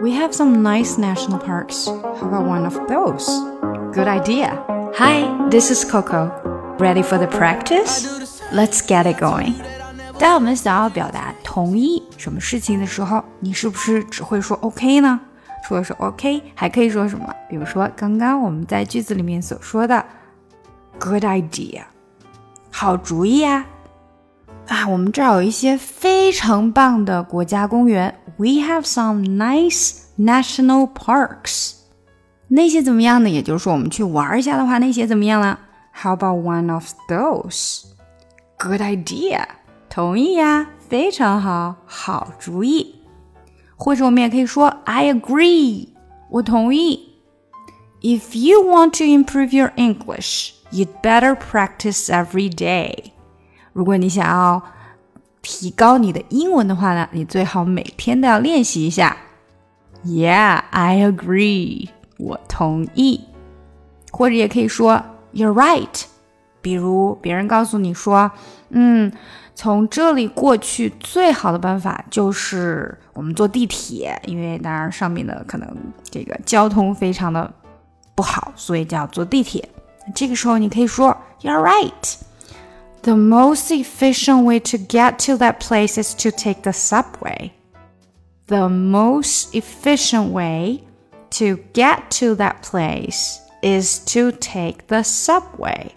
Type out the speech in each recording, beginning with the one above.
We have some nice national parks. How about one of those? Good idea. Hi, this is Coco. Ready for the practice? Let's get it going. 当我们想要表达同意什么事情的时候，你是不是只会说 OK 呢？除了说 OK，还可以说什么？比如说刚刚我们在句子里面所说的 “good idea”，好主意呀！啊，我们这儿有一些非常棒的国家公园。 We have some nice national parks。那些怎么样呢？也就是说，我们去玩一下的话，那些怎么样了？How about one of those? Good idea。同意呀，非常好，好主意。或者我们也可以说 I agree，我同意。If you want to improve your English, you'd better practice every day. 如果你想要 提高你的英文的话呢，你最好每天都要练习一下。Yeah, I agree. 我同意。或者也可以说 You're right. 比如别人告诉你说，嗯，从这里过去最好的办法就是我们坐地铁，因为当然上面的可能这个交通非常的不好，所以叫坐地铁。这个时候你可以说 You're right. The most efficient way to get to that place is to take the subway. The most efficient way to get to that place is to take the subway.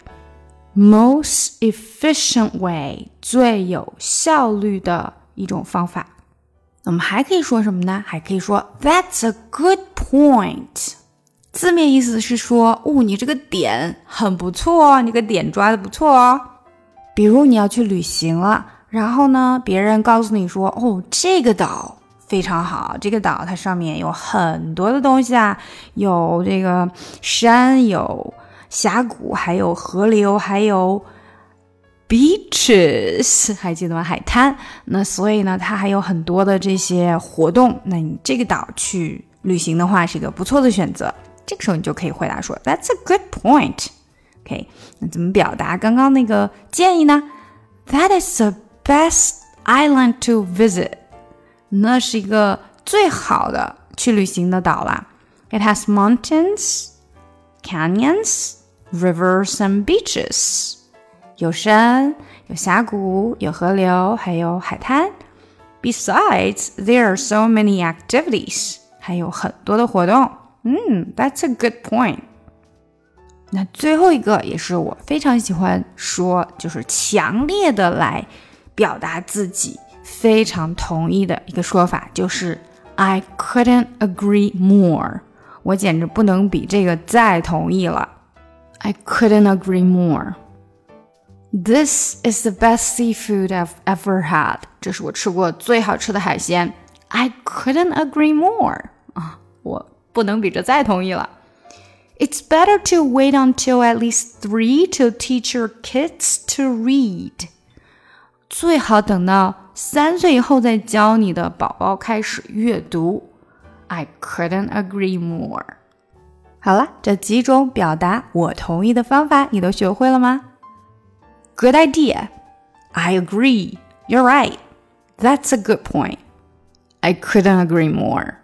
Most efficient way 最有效率的一种方法。我们还可以说什么呢？还可以说 That's a good point。字面意思是说，哦，你这个点很不错，你个点抓的不错哦。 比如你要去旅行了，然后呢，别人告诉你说：“哦，这个岛非常好，这个岛它上面有很多的东西啊，有这个山，有峡谷，还有河流，还有 beaches，还记得吗？海滩。那所以呢，它还有很多的这些活动。那你这个岛去旅行的话，是一个不错的选择。这个时候你就可以回答说：“That's a good point。” OK，那怎么表达刚刚那个建议呢？That is the best island to visit。那是一个最好的去旅行的岛啦。It has mountains, canyons, rivers and beaches。有山，有峡谷，有河流，还有海滩。Besides, there are so many activities。还有很多的活动。嗯，That's a good point。 那最后一个也是我非常喜欢说，就是强烈的来表达自己非常同意的一个说法，就是 I couldn't agree more。我简直不能比这个再同意了。I couldn't agree more。This is the best seafood I've ever had。这是我吃过最好吃的海鲜。I couldn't agree more。啊，我不能比这再同意了。It's better to wait until at least three to teach your kids to read. 最好等到三岁以后再教你的宝宝开始阅读。I couldn't agree more. 好了，这几种表达我同意的方法你都学会了吗？Good idea. I agree. You're right. That's a good point. I couldn't agree more.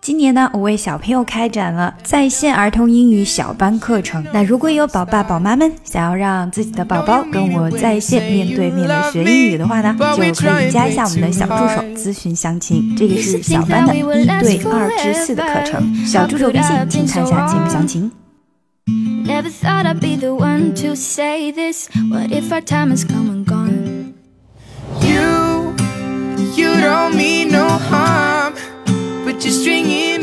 今年呢，我为小朋友开展了在线儿童英语小班课程。那如果有宝爸宝妈们想要让自己的宝宝跟我在线面对面的学英语的话呢，就可以加一下我们的小助手咨询详情。这个是 小班的一对二至四的课程，小助手微信请看一下节目详情。You, you don't mean no harm, you string it